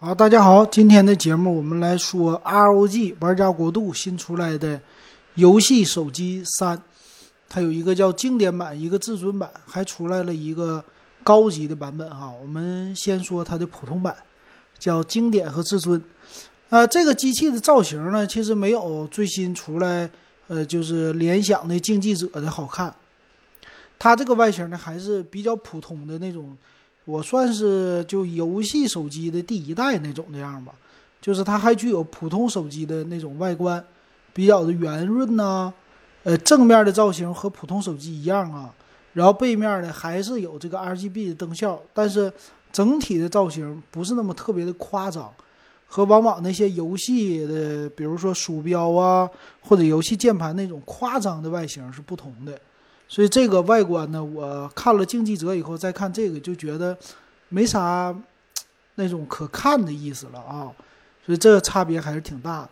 好，大家好，今天的节目我们来说 ROG 玩家国度新出来的游戏手机三，它有一个叫经典版，一个至尊版，还出来了一个高级的版本哈。我们先说它的普通版，叫经典和至尊。啊，这个机器的造型呢，其实没有最新出来，呃，就是联想的竞技者的好看。它这个外形呢，还是比较普通的那种。我算是就游戏手机的第一代那种那样吧，就是它还具有普通手机的那种外观，比较的圆润呐，呃，正面的造型和普通手机一样啊，然后背面呢还是有这个 RGB 的灯效，但是整体的造型不是那么特别的夸张，和往往那些游戏的，比如说鼠标啊或者游戏键盘那种夸张的外形是不同的。所以这个外观呢，我看了竞技者以后再看这个，就觉得没啥那种可看的意思了啊。所以这个差别还是挺大的。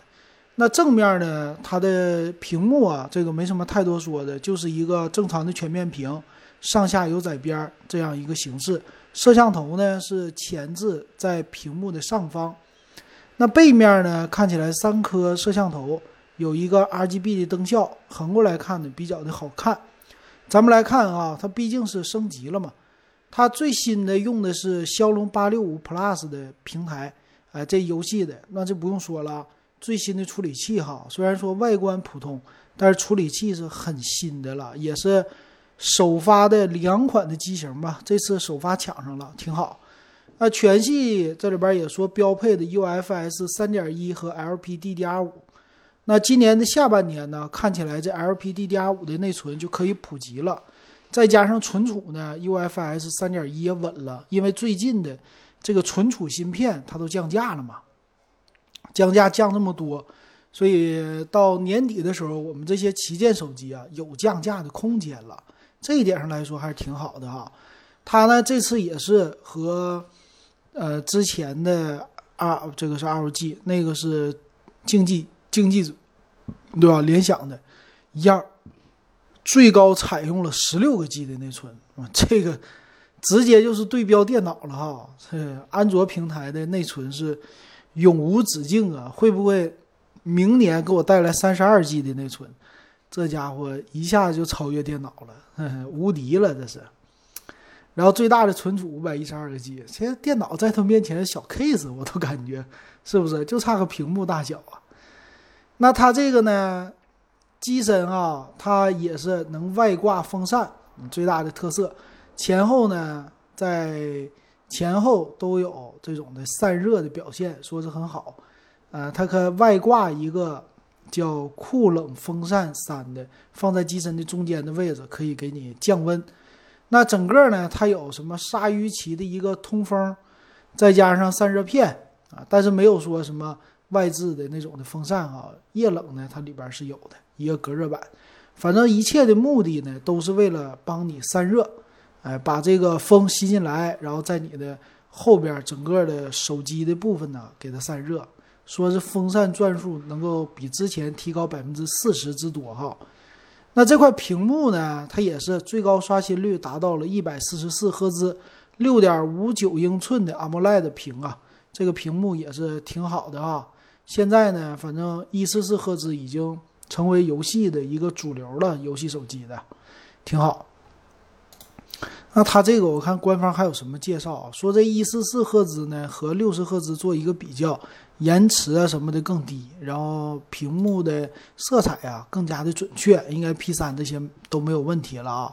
那正面呢，它的屏幕啊，这个没什么太多说的，就是一个正常的全面屏，上下有窄边这样一个形式。摄像头呢是前置在屏幕的上方。那背面呢，看起来三颗摄像头，有一个 RGB 的灯效，横过来看呢比较的好看。咱们来看啊，它毕竟是升级了嘛，它最新的用的是骁龙八六五 Plus 的平台，哎，这游戏的那就不用说了，最新的处理器哈，虽然说外观普通，但是处理器是很新的了，也是首发的两款的机型吧，这次首发抢上了，挺好。那全系这里边也说标配的 UFS 三点一和 LPDDR 五。那今年的下半年呢，看起来这 LPDDR5 的内存就可以普及了，再加上存储呢，UFS 3.1也稳了，因为最近的这个存储芯片它都降价了嘛，降价降这么多，所以到年底的时候，我们这些旗舰手机啊有降价的空间了，这一点上来说还是挺好的哈。它呢这次也是和呃之前的 R 这个是 ROG，那个是竞技。竞技者，对吧？联想的一样，最高采用了十六个 G 的内存啊，这个直接就是对标电脑了哈。安卓平台的内存是永无止境啊，会不会明年给我带来三十二 G 的内存？这家伙一下子就超越电脑了，无敌了这是。然后最大的存储五百一十二个 G，其实电脑在他面前小 case，我都感觉是不是就差个屏幕大小啊？那它这个呢，机身啊，它也是能外挂风扇，最大的特色。前后呢，在前后都有这种的散热的表现，说是很好。呃，它可外挂一个叫酷冷风扇三的，放在机身的中间的位置，可以给你降温。那整个呢，它有什么鲨鱼鳍的一个通风，再加上散热片啊，但是没有说什么。外置的那种的风扇啊，液冷呢，它里边是有的一个隔热板。反正一切的目的呢，都是为了帮你散热，哎，把这个风吸进来，然后在你的后边整个的手机的部分呢，给它散热。说是风扇转速能够比之前提高百分之四十之多哈。那这块屏幕呢，它也是最高刷新率达到了一百四十四赫兹，六点五九英寸的 AMOLED 屏啊，这个屏幕也是挺好的啊。现在呢，反正一四四赫兹已经成为游戏的一个主流了，游戏手机的挺好。那它这个我看官方还有什么介绍啊？说这一四四赫兹呢和六十赫兹做一个比较，延迟啊什么的更低，然后屏幕的色彩啊更加的准确，应该 P 三这些都没有问题了啊。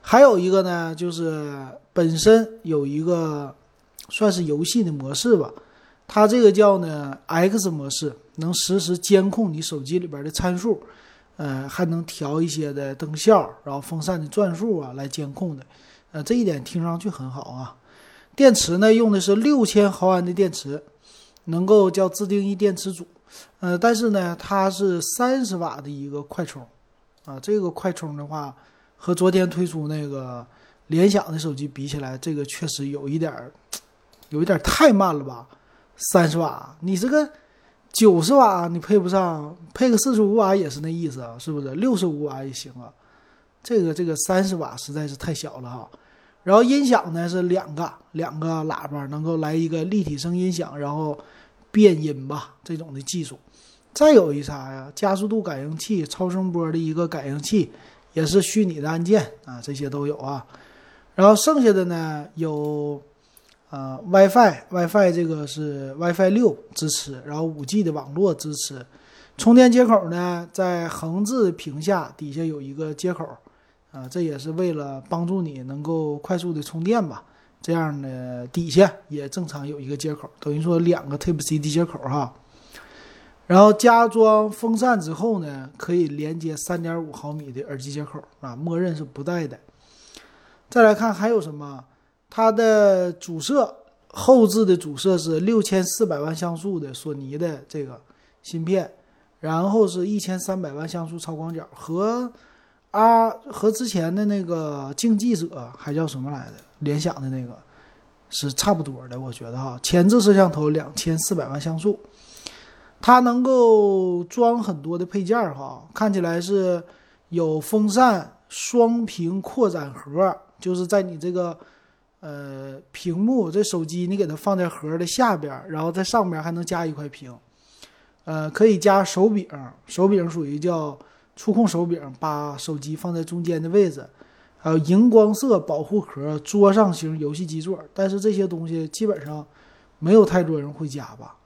还有一个呢，就是本身有一个算是游戏的模式吧。它这个叫呢 X 模式，能实时监控你手机里边的参数，呃，还能调一些的灯效，然后风扇的转速啊来监控的，呃，这一点听上去很好啊。电池呢用的是六千毫安的电池，能够叫自定义电池组，呃，但是呢它是三十瓦的一个快充，啊，这个快充的话和昨天推出那个联想的手机比起来，这个确实有一点儿，有一点太慢了吧。三十瓦，你这个九十瓦你配不上，配个四十五瓦也是那意思啊，是不是？六十五瓦也行啊，这个这个三十瓦实在是太小了哈。然后音响呢是两个，两个喇叭能够来一个立体声音响，然后变音吧这种的技术。再有一啥呀？加速度感应器、超声波的一个感应器，也是虚拟的按键啊，这些都有啊。然后剩下的呢有，呃，WiFi，WiFi 这个是 WiFi 六支持，然后五 G 的网络支持。充电接口呢在横置屏下底下有一个接口。啊，这也是为了帮助你能够快速的充电吧。这样的底下也正常有一个接口，等于说两个 Type C 的接口哈。然后加装风扇之后呢，可以连接3.5毫米的耳机接口啊，默认是不带的。再来看还有什么？它的主摄后置的主摄是6400万像素的索尼的这个芯片，然后是一千三百万像素超广角和。啊，和之前的那个竞技者还叫什么来着？联想的那个是差不多的，我觉得哈。前置摄像头两千四百万像素，它能够装很多的配件哈。看起来是有风扇、双屏扩展盒，就是在你这个呃屏幕这手机你给它放在盒的下边，然后在上边还能加一块屏，呃，可以加手柄，手柄属于叫。触控手柄，把手机放在中间的位置，还有荧光色保护壳、桌上型游戏基座。但是这些东西基本上没有太多人会加吧，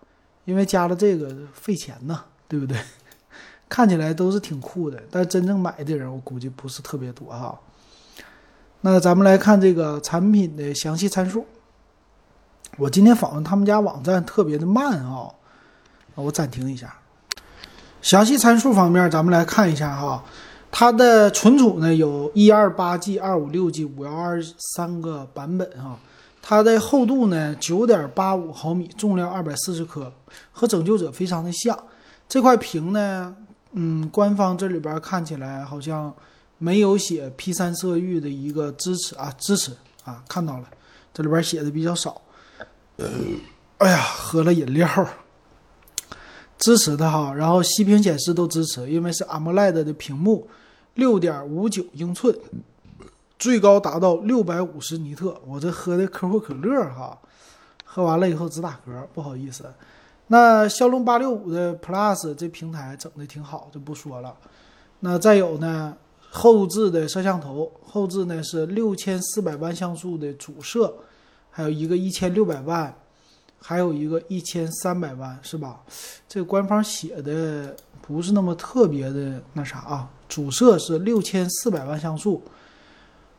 因为加了这个费钱呐，对不对？看起来都是挺酷的，但真正买的人我估计不是特别多哈。那咱们来看这个产品的详细参数。我今天访问他们家网站特别的慢啊，我暂停一下。详细参数方面，咱们来看一下哈，它的存储呢有一二八 G、二五六 G、五幺二三个版本哈。它的厚度呢九点八五毫米，重量二百四十克，和拯救者非常的像。这块屏呢，嗯，官方这里边看起来好像没有写 P 三色域的一个支持啊，支持啊，看到了，这里边写的比较少。哎呀，喝了饮料。支持的哈，然后息屏显示都支持，因为是 AMOLED 的屏幕，六点五九英寸，最高达到六百五十尼特。我这喝的可口可乐哈，喝完了以后直打嗝，不好意思。那骁龙八六五的 Plus 这平台整的挺好，就不说了。那再有呢，后置的摄像头，后置呢是六千四百万像素的主摄，还有一个一千六百万。还有一个一千三百万是吧？这官方写的不是那么特别的那啥啊。主摄是六千四百万像素，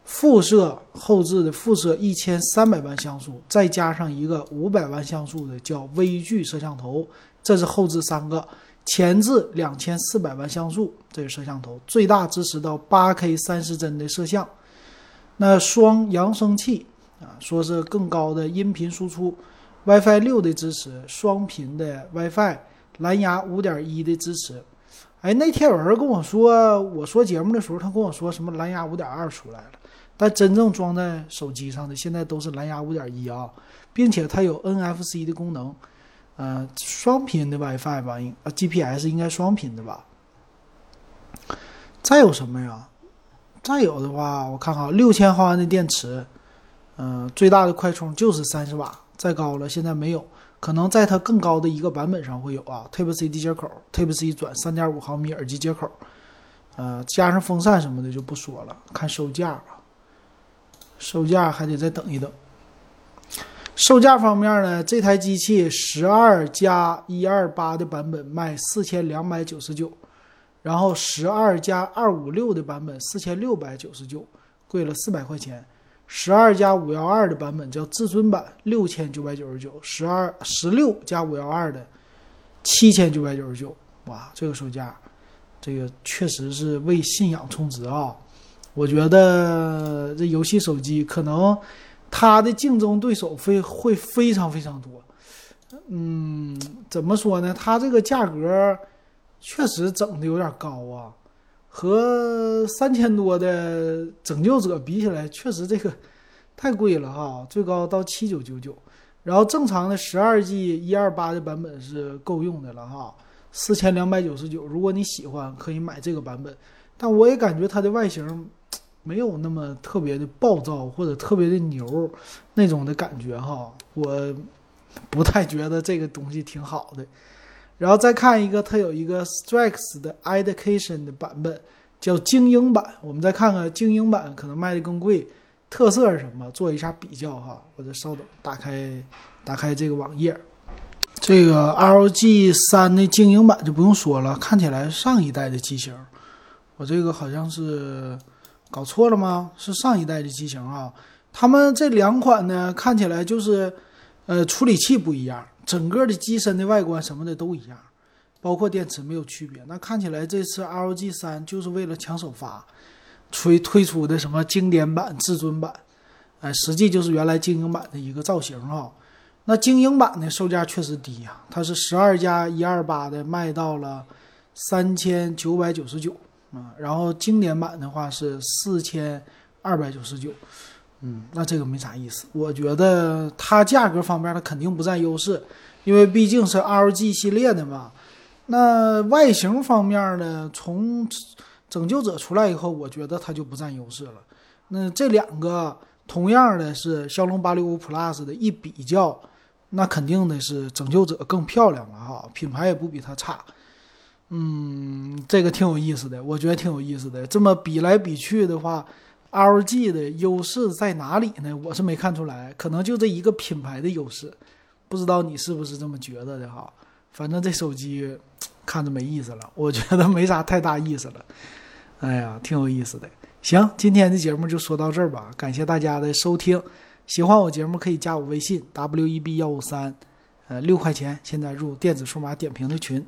副摄后置的副摄一千三百万像素，再加上一个五百万像素的叫微距摄像头，这是后置三个。前置两千四百万像素，这个摄像头最大支持到八 K 三十帧的摄像。那双扬声器啊，说是更高的音频输出。WiFi 六的支持，双频的 WiFi，蓝牙五点一的支持。哎，那天有人跟我说，我说节目的时候，他跟我说什么蓝牙五点二出来了，但真正装在手机上的现在都是蓝牙五点一啊，并且它有 NFC 的功能，呃，双频的 WiFi 吧，应啊 GPS 应该双频的吧。再有什么呀？再有的话，我看看，六千毫安的电池，嗯，最大的快充就是三十瓦。再高了，现在没有，可能在它更高的一个版本上会有啊。Type C 的接口，Type C 转三点五毫米耳机接口，呃，加上风扇什么的就不说了。看售价吧，售价还得再等一等。售价方面呢，这台机器十二加一二八的版本卖四千两百九十九，然后十二加二五六的版本四千六百九十九，贵了四百块钱。十二加五幺二的版本叫至尊版，六千九百九十九；十二十六加五幺二的，七千九百九十九。哇，这个售价，这个确实是为信仰充值啊！我觉得这游戏手机可能它的竞争对手非会非常非常多。嗯，怎么说呢？它这个价格确实整的有点高啊。和三千多的拯救者比起来，确实这个太贵了哈，最高到七九九九，然后正常的十二 G 一二八的版本是够用的了哈，四千两百九十九。如果你喜欢，可以买这个版本，但我也感觉它的外形没有那么特别的暴躁或者特别的牛那种的感觉哈，我不太觉得这个东西挺好的。然后再看一个，它有一个 Strix 的 Education 的版本，叫精英版。我们再看看精英版可能卖的更贵，特色是什么？做一下比较哈。我再稍等，打开打开这个网页，这个 ROG 三的精英版就不用说了，看起来上一代的机型。我这个好像是搞错了吗？是上一代的机型啊。他们这两款呢，看起来就是呃处理器不一样。整个的机身的外观什么的都一样，包括电池没有区别。那看起来这次 ROG 三就是为了抢首发，推推出的什么经典版、至尊版，哎，实际就是原来精英版的一个造型哈。那精英版的售价确实低呀，它是十二加一二八的，卖到了三千九百九十九啊。然后经典版的话是四千二百九十九。嗯，那这个没啥意思。我觉得它价格方面它肯定不占优势，因为毕竟是 rg 系列的嘛。那外形方面呢，从拯救者出来以后，我觉得它就不占优势了。那这两个同样的是骁龙八六五 Plus 的一比较，那肯定的是拯救者更漂亮了哈，品牌也不比它差。嗯，这个挺有意思的，我觉得挺有意思的。这么比来比去的话。LG 的优势在哪里呢？我是没看出来，可能就这一个品牌的优势，不知道你是不是这么觉得的哈？反正这手机看着没意思了，我觉得没啥太大意思了。哎呀，挺有意思的。行，今天的节目就说到这儿吧，感谢大家的收听。喜欢我节目可以加我微信 w e b 幺五三，呃，六块钱现在入电子数码点评的群。